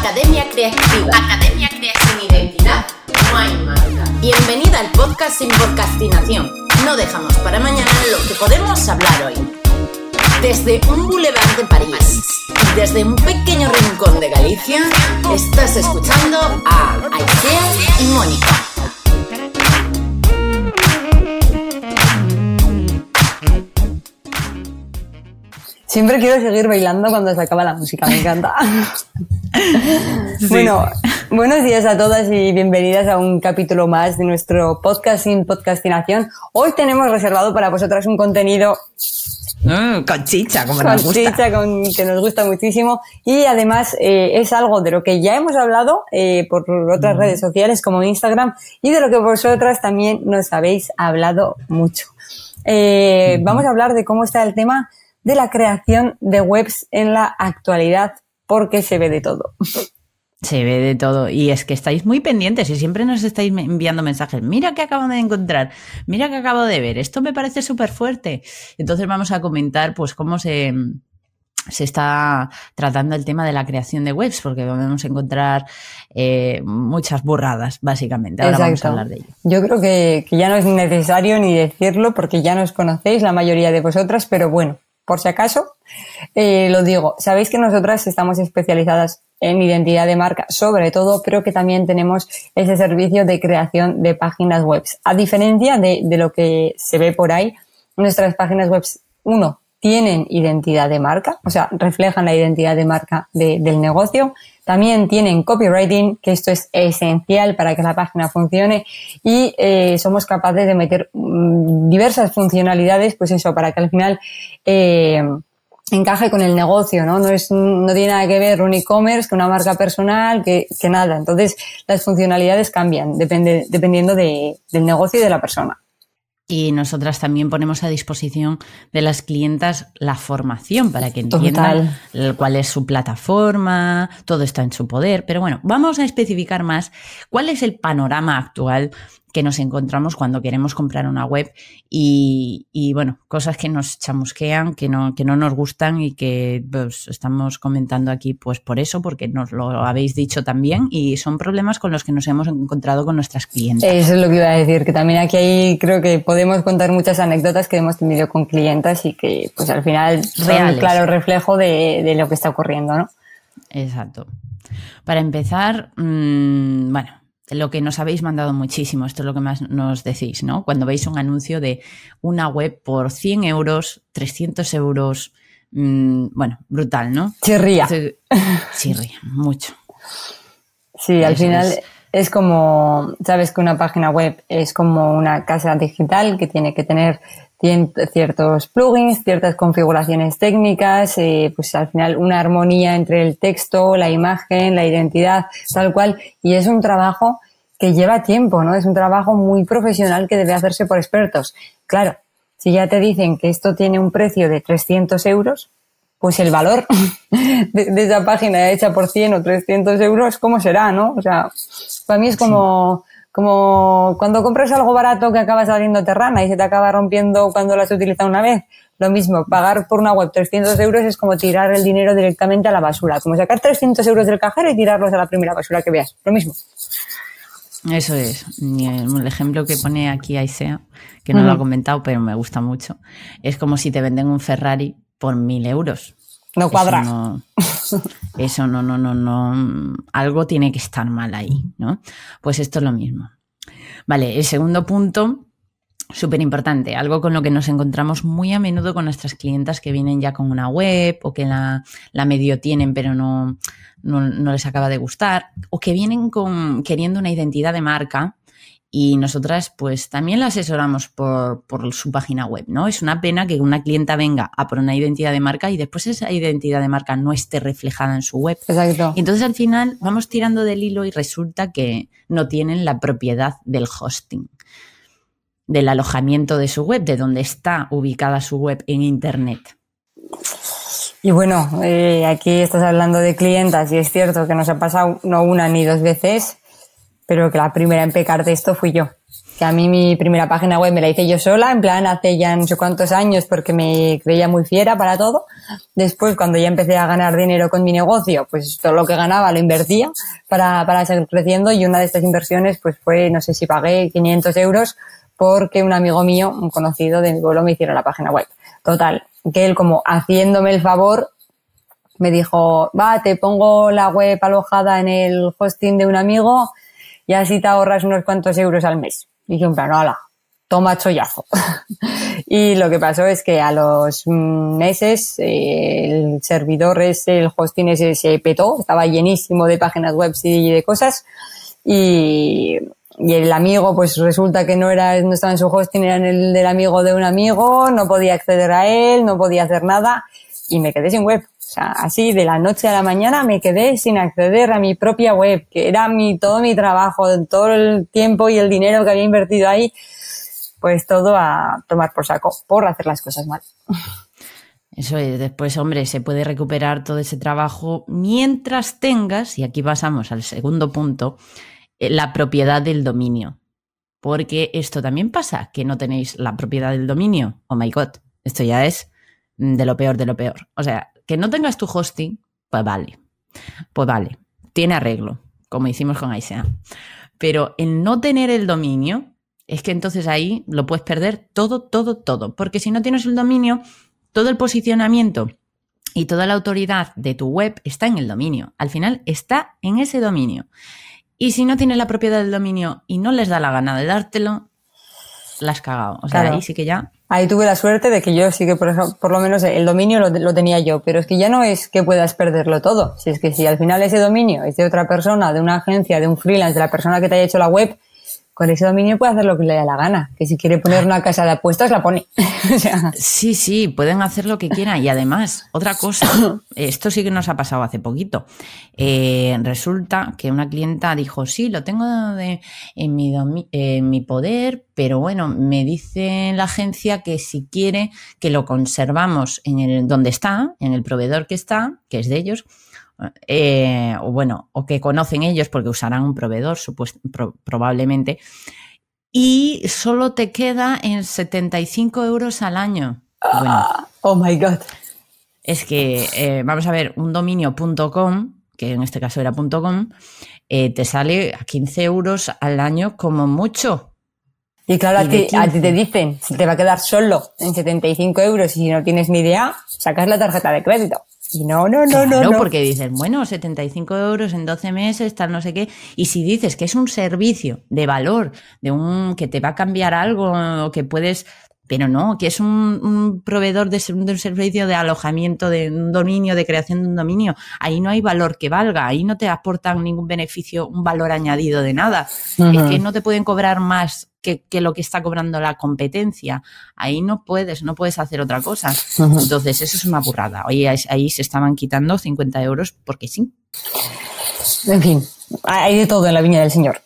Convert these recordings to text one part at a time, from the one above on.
Academia Creativa. Academia Creativa. Sin identidad no hay marca. Bienvenida al podcast sin podcastinación. No dejamos para mañana lo que podemos hablar hoy. Desde un boulevard de París y desde un pequeño rincón de Galicia, estás escuchando a Aisea y Mónica. Siempre quiero seguir bailando cuando se acaba la música, me encanta. Bueno, buenos días a todas y bienvenidas a un capítulo más de nuestro podcast sin podcastinación. Hoy tenemos reservado para vosotras un contenido Mm, con chicha, como con nos gusta. chicha, con- que nos gusta muchísimo y además eh, es algo de lo que ya hemos hablado eh, por otras redes sociales como Instagram y de lo que vosotras también nos habéis hablado mucho. Eh, Vamos a hablar de cómo está el tema de la creación de webs en la actualidad porque se ve de todo. Se ve de todo. Y es que estáis muy pendientes y siempre nos estáis enviando mensajes. Mira que acabo de encontrar, mira que acabo de ver, esto me parece súper fuerte. Entonces vamos a comentar pues cómo se, se está tratando el tema de la creación de webs, porque vamos a encontrar eh, muchas burradas, básicamente. Ahora vamos a hablar de ello. Yo creo que, que ya no es necesario ni decirlo porque ya nos conocéis la mayoría de vosotras, pero bueno, por si acaso, eh, lo digo. Sabéis que nosotras estamos especializadas en identidad de marca, sobre todo, pero que también tenemos ese servicio de creación de páginas web. A diferencia de, de lo que se ve por ahí, nuestras páginas web, uno, tienen identidad de marca, o sea, reflejan la identidad de marca de- del negocio. También tienen copywriting, que esto es esencial para que la página funcione. Y eh, somos capaces de meter mm, diversas funcionalidades, pues eso, para que al final eh, encaje con el negocio, ¿no? No es, no tiene nada que ver un e-commerce que una marca personal, que, que nada. Entonces, las funcionalidades cambian, depende, dependiendo de- del negocio y de la persona. Y nosotras también ponemos a disposición de las clientas la formación para que entiendan cuál es su plataforma, todo está en su poder. Pero bueno, vamos a especificar más cuál es el panorama actual que nos encontramos cuando queremos comprar una web y, y, bueno, cosas que nos chamusquean, que no, que no nos gustan y que pues, estamos comentando aquí pues por eso, porque nos lo habéis dicho también y son problemas con los que nos hemos encontrado con nuestras clientes. Eso es lo que iba a decir, que también aquí hay, creo que podemos contar muchas anécdotas que hemos tenido con clientas y que pues al final son un claro reflejo de, de lo que está ocurriendo, ¿no? Exacto. Para empezar, mmm, bueno, lo que nos habéis mandado muchísimo, esto es lo que más nos decís, ¿no? Cuando veis un anuncio de una web por 100 euros, 300 euros, mmm, bueno, brutal, ¿no? Chirría. Chirría, mucho. Sí, al Eso final es. Es. como, sabes que una página web es como una casa digital que tiene que tener ciertos plugins, ciertas configuraciones técnicas, eh, pues al final una armonía entre el texto, la imagen, la identidad, tal cual. Y es un trabajo que lleva tiempo, ¿no? Es un trabajo muy profesional que debe hacerse por expertos. Claro, si ya te dicen que esto tiene un precio de 300 euros, pues el valor de, de esa página hecha por 100 o 300 euros, ¿cómo será, no? O sea, para mí es como, como cuando compras algo barato que acaba saliendo terrana y se te acaba rompiendo cuando la has utilizado una vez. Lo mismo, pagar por una web 300 euros es como tirar el dinero directamente a la basura, como sacar 300 euros del cajero y tirarlos a la primera basura que veas. Lo mismo. Eso es. El, ejemplo que pone aquí Aisea, que no lo ha comentado, pero me gusta mucho, es como si te venden un Ferrari por mil euros. No cuadra. Eso no, eso no, no, no, no. Algo tiene que estar mal ahí, ¿no? Pues esto es lo mismo. Vale, el segundo punto, súper importante, algo con lo que nos encontramos muy a menudo con nuestras clientas que vienen ya con una web o que la, la medio tienen pero no, no, no les acaba de gustar o que vienen con, queriendo una identidad de marca y nosotras pues también la asesoramos por, por su página web, ¿no? Es una pena que una clienta venga a por una identidad de marca y después esa identidad de marca no esté reflejada en su web. Exacto. Y entonces al final vamos tirando del hilo y resulta que no tienen la propiedad del hosting, del alojamiento de su web, de donde está ubicada su web en Internet. Y bueno, eh, aquí estás hablando de clientas y es cierto que nos ha pasado no una ni dos veces pero que la primera en pecar de esto fui yo. Que a mí mi primera página web me la hice yo sola, en plan hace ya no sé cuántos años porque me creía muy fiera para todo. Después, cuando ya empecé a ganar dinero con mi negocio, pues todo lo que ganaba lo invertía para, para seguir creciendo y una de estas inversiones pues fue, no sé si pagué 500 euros porque un amigo mío, un conocido de mi pueblo, me hiciera la página web. Total, que él como haciéndome el favor me dijo, va, te pongo la web alojada en el hosting de un amigo y así te ahorras unos cuantos euros al mes. Y dije, en plan, hola, toma chollazo. y lo que pasó es que a los meses eh, el servidor ese, el hosting ese se petó, estaba llenísimo de páginas web y de cosas. Y, y el amigo, pues resulta que no era, no estaba en su hosting, era en el del amigo de un amigo, no podía acceder a él, no podía hacer nada y me quedé sin web. O sea, así de la noche a la mañana me quedé sin acceder a mi propia web, que era mi, todo mi trabajo, todo el tiempo y el dinero que había invertido ahí, pues todo a tomar por saco, por hacer las cosas mal. Eso es, después, hombre, se puede recuperar todo ese trabajo mientras tengas, y aquí pasamos al segundo punto, eh, la propiedad del dominio. Porque esto también pasa, que no tenéis la propiedad del dominio. Oh my god, esto ya es de lo peor de lo peor. O sea, que no tengas tu hosting, pues vale. Pues vale, tiene arreglo, como hicimos con ISEA. Pero el no tener el dominio, es que entonces ahí lo puedes perder todo, todo, todo. Porque si no tienes el dominio, todo el posicionamiento y toda la autoridad de tu web está en el dominio. Al final está en ese dominio. Y si no tienes la propiedad del dominio y no les da la gana de dártelo, la has cagado. O sea, ahí sí que ya. Ahí tuve la suerte de que yo sí que por, por lo menos el dominio lo, lo, tenía yo, pero es que ya no es que puedas perderlo todo. Si es que si al final ese dominio es de otra persona, de una agencia, de un freelance, de la persona que te haya hecho la web, con ese dominio puede hacer lo que le dé la gana. Que si quiere poner una casa de apuestas, la pone. Sí, sí, pueden hacer lo que quieran. Y además, otra cosa, esto sí que nos ha pasado hace poquito. Eh, resulta que una clienta dijo, sí, lo tengo de, en, mi en mi poder, pero bueno, me dice la agencia que si quiere que lo conservamos en el donde está, en el proveedor que está, que es de ellos, eh, o bueno, o que conocen ellos porque usarán un proveedor probablemente, y solo te queda en 75 euros al año. oh my God. Es que, eh, vamos a ver, un dominio.com, que en este caso era .com, eh, te sale a 15 euros al año como mucho. Y claro, a ti, a ti, te dicen, si te va a quedar solo en 75 euros y si no tienes ni idea, sacas la tarjeta de crédito. Y no, no, no, no, no. porque dices, bueno, 75 euros en 12 meses, tal, no sé qué. Y si dices que es un servicio de valor, de un que te va a cambiar algo, que puedes pero no, que es un, proveedor de, un servicio de alojamiento, de un dominio, de creación de un dominio. Ahí no hay valor que valga, ahí no te aportan ningún beneficio, un valor añadido de nada. Es que no te pueden cobrar más que, lo que está cobrando la competencia. Ahí no puedes, no puedes hacer otra cosa. Entonces, eso es una burrada. Oye, ahí se estaban quitando 50 euros porque sí. En fin, hay de todo en la viña del Señor.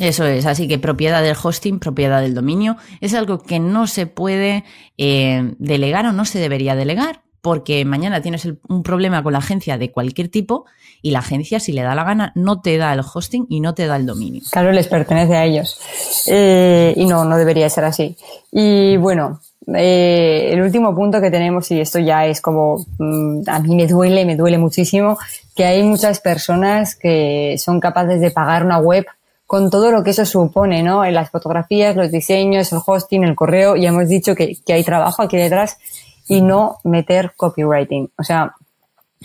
Eso es, así que propiedad del hosting, propiedad del dominio, es algo que no se puede eh, delegar o no se debería delegar, porque mañana tienes un problema con la agencia de cualquier tipo y la agencia, si le da la gana, no te da el hosting y no te da el dominio. Claro, les pertenece a ellos. Eh, y no, no debería ser así. Y bueno, eh, el último punto que tenemos, y esto ya es como, mm, a mí me duele, me duele muchísimo, que hay muchas personas que son capaces de pagar una web con todo lo que eso supone, ¿no? En las fotografías, los diseños, el hosting, el correo, ya hemos dicho que, que hay trabajo aquí detrás y no meter copywriting. O sea,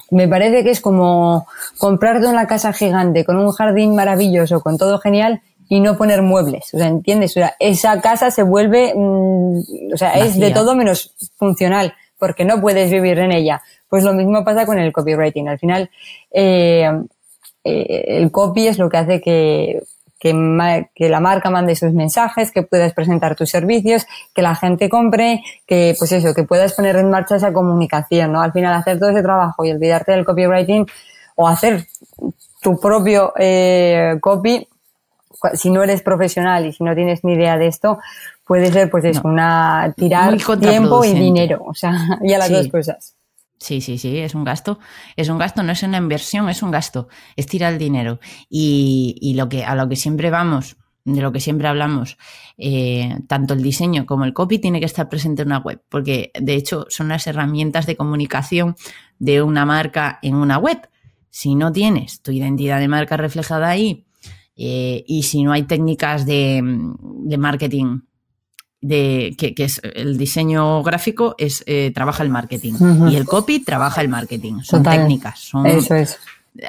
me parece que es como comprarte una casa gigante con un jardín maravilloso, con todo genial y no poner muebles. O sea, ¿entiendes? O sea, esa casa se vuelve, mm, o sea, es de todo menos funcional porque no puedes vivir en ella. Pues lo mismo pasa con el copywriting. Al final, eh, eh, el copy es lo que hace que que, la marca mande sus mensajes, que puedas presentar tus servicios, que la gente compre, que pues eso, que puedas poner en marcha esa comunicación, ¿no? Al final hacer todo ese trabajo y olvidarte del copywriting o hacer tu propio eh, copy, si no eres profesional y si no tienes ni idea de esto, puede ser pues es una tirar tiempo y dinero, o sea, ya las dos cosas. Sí, sí, sí, es un gasto. Es un gasto, no es una inversión, es un gasto. Es tirar el dinero. Y, y lo que, a lo que siempre vamos, de lo que siempre hablamos, eh, tanto el diseño como el copy tiene que estar presente en una web, porque de hecho son las herramientas de comunicación de una marca en una web. Si no tienes tu identidad de marca reflejada ahí eh, y si no hay técnicas de, de marketing de que, que, es el diseño gráfico es eh, trabaja el marketing uh -huh. y el copy trabaja el marketing son Total. técnicas son Eso es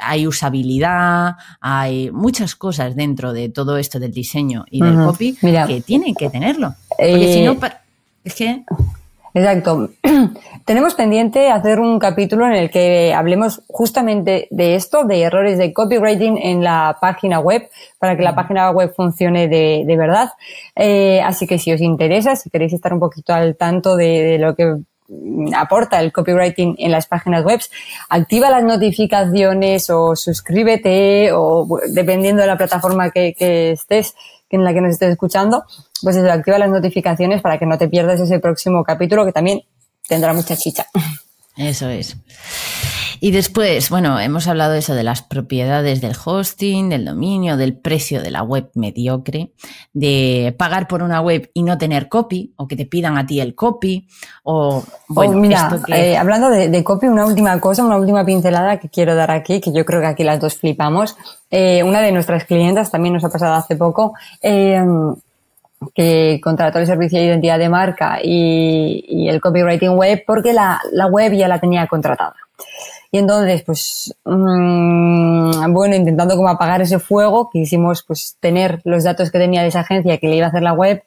hay usabilidad, hay muchas cosas dentro de todo esto del diseño y del uh -huh. copy Mira, que tienen que tenerlo. Porque eh, si no, es que... Exacto. Tenemos pendiente hacer un capítulo en el que hablemos justamente de esto, de errores de copywriting en la página web, para que la página web funcione de, de verdad. Eh, así que si os interesa, si queréis estar un poquito al tanto de, de lo que aporta el copywriting en las páginas web, activa las notificaciones o suscríbete o dependiendo de la plataforma que, que estés, en la que nos estés escuchando, pues eso, activa las notificaciones para que no te pierdas ese próximo capítulo que también tendrá mucha chicha. Eso es. Y después, bueno, hemos hablado de eso de las propiedades del hosting, del dominio, del precio de la web mediocre, de pagar por una web y no tener copy, o que te pidan a ti el copy, o bueno, oh, mira, que... eh, hablando de, de, copy, una última cosa, una última pincelada que quiero dar aquí, que yo creo que aquí las dos flipamos. Eh, una de nuestras clientas también nos ha pasado hace poco. Eh, que contrató el servicio de identidad de marca y, y el copywriting web porque la, la, web ya la tenía contratada. Y entonces, pues, mmm, bueno, intentando como apagar ese fuego, quisimos pues tener los datos que tenía de esa agencia que le iba a hacer la web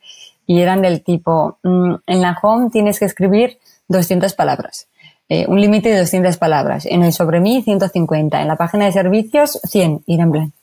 y eran del tipo, mmm, en la home tienes que escribir 200 palabras. Eh, un límite de 200 palabras. En el sobre mí, 150. En la página de servicios, 100. Ir en plan.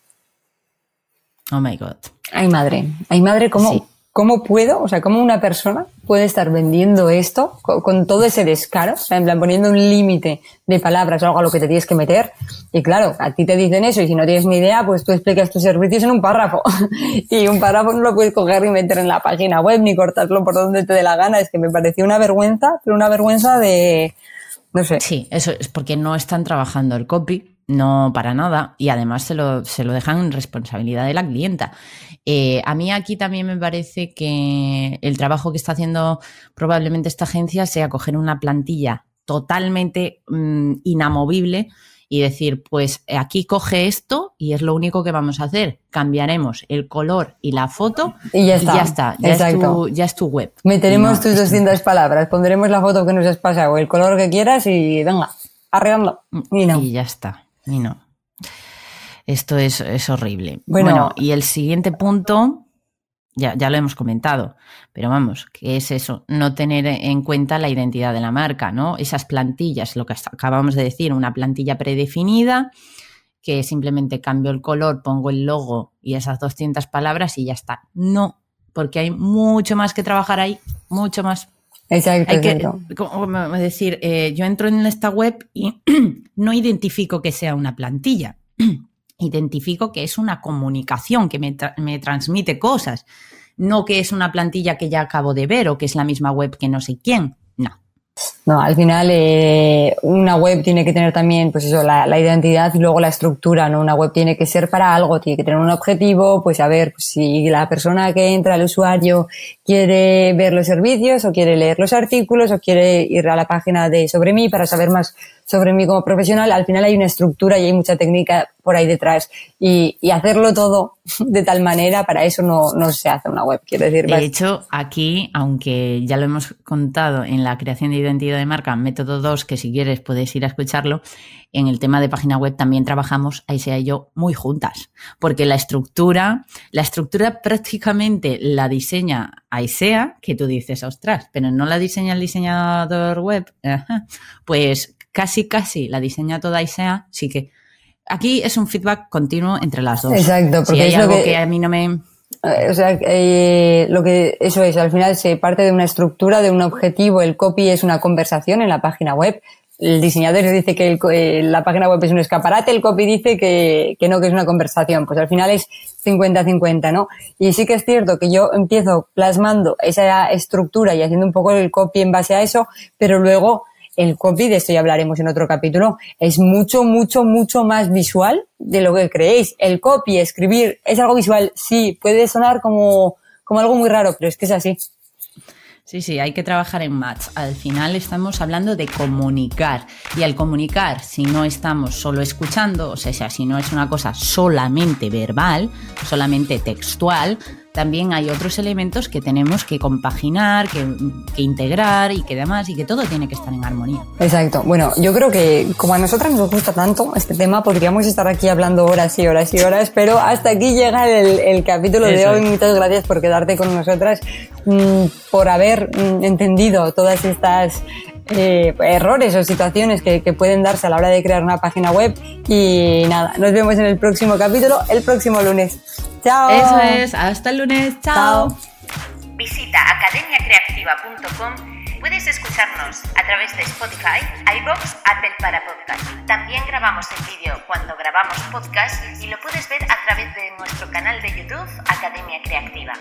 Oh my God. Ay, madre. Ay, madre, ¿cómo, sí. ¿Cómo puedo, o sea, cómo una persona puede estar vendiendo esto con, todo ese descaro? O sea, en plan, poniendo un límite de palabras o algo a lo que te tienes que meter. Y claro, a ti te dicen eso y si no tienes ni idea, pues tú explicas tus servicios en un párrafo. y un párrafo no lo puedes coger y meter en la página web ni cortarlo por donde te dé la gana. Es que me pareció una vergüenza, pero una vergüenza de, no sé. Sí, eso es porque no están trabajando el copy. No, para nada. Y además se lo, se lo dejan en responsabilidad de la clienta. Eh, a mí aquí también me parece que el trabajo que está haciendo probablemente esta agencia sea coger una plantilla totalmente mmm, inamovible y decir, pues aquí coge esto y es lo único que vamos a hacer. Cambiaremos el color y la foto y ya está. Y ya, está. Ya, es tu, ya, es tu, web. Meteremos no, tus 200 palabras, pondremos la foto que nos has pasado, el color que quieras y venga, arreglando. Y no. Y ya está. Y no. Esto es, es horrible. Bueno, bueno, y el siguiente punto, ya, ya lo hemos comentado, pero vamos, que es eso, no tener en cuenta la identidad de la marca, ¿no? Esas plantillas, lo que acabamos de decir, una plantilla predefinida, que simplemente cambio el color, pongo el logo y esas 200 palabras y ya está. No, porque hay mucho más que trabajar ahí, mucho más. Exacto, Hay que, como decir, eh, yo entro en esta web y no identifico que sea una plantilla identifico que es una comunicación que me, tra me, transmite cosas, no que es una plantilla que ya acabo de ver o que es la misma web que no sé quién. No. No, al final eh, una web tiene que tener también, pues eso, la, la, identidad y luego la estructura, ¿no? Una web tiene que ser para algo, tiene que tener un objetivo, pues a ver, pues, si la persona que entra, el usuario, quiere ver los servicios o quiere leer los artículos o quiere ir a la página de sobre mí para saber más sobre mí como profesional, al final hay una estructura y hay mucha técnica por ahí detrás. Y, y hacerlo todo de tal manera, para eso no, no se hace una web, quiero decir. De hecho, aquí, aunque ya lo hemos contado en la creación de identidad de marca, método 2, que si quieres puedes ir a escucharlo, en el tema de página web también trabajamos, Aisea y yo, muy juntas. Porque la estructura, la estructura prácticamente la diseña Aisea, que tú dices, ostras, pero no la diseña el diseñador web. Ajá. Pues casi, casi la diseña toda ISEA, sí que aquí es un feedback continuo entre las dos. Exacto, porque si hay es algo que, que, a mí no me... O sea, eh, lo que eso es, al final se parte de una estructura, de un objetivo. El copy es una conversación en la página web. El diseñador dice que eh, la página web es un escaparate, el copy dice que, que no, que es una conversación. Pues al final es 50-50, ¿no? Y sí que es cierto que yo empiezo plasmando esa estructura y haciendo un poco el copy en base a eso, pero luego el copy, de esto ya hablaremos en otro capítulo, es mucho, mucho, mucho más visual de lo que creéis. El copy, escribir, es algo visual, sí, puede sonar como, como algo muy raro, pero es que es así. Sí, sí, hay que trabajar en match. Al final estamos hablando de comunicar. Y al comunicar, si no estamos solo escuchando, o sea, si no es una cosa solamente verbal, solamente textual, también hay otros elementos que tenemos que compaginar, que, integrar y que demás, y que todo tiene que estar en armonía. Exacto. Bueno, yo creo que como a nosotras nos gusta tanto este tema, podríamos estar aquí hablando horas y horas y horas, pero hasta aquí llega el, capítulo de hoy. Muchas gracias por quedarte con nosotras, mm, por haber mm, entendido todas estas eh, errores o situaciones que, que, pueden darse a la hora de crear una página web. Y nada, nos vemos en el próximo capítulo, el próximo lunes. Chao. Eso es, hasta el lunes. Chao. Visita academiacreativa.com. Puedes escucharnos a través de Spotify, iBox, Apple para Podcast. También grabamos el vídeo cuando grabamos podcast y lo puedes ver a través de nuestro canal de YouTube Academia Creativa.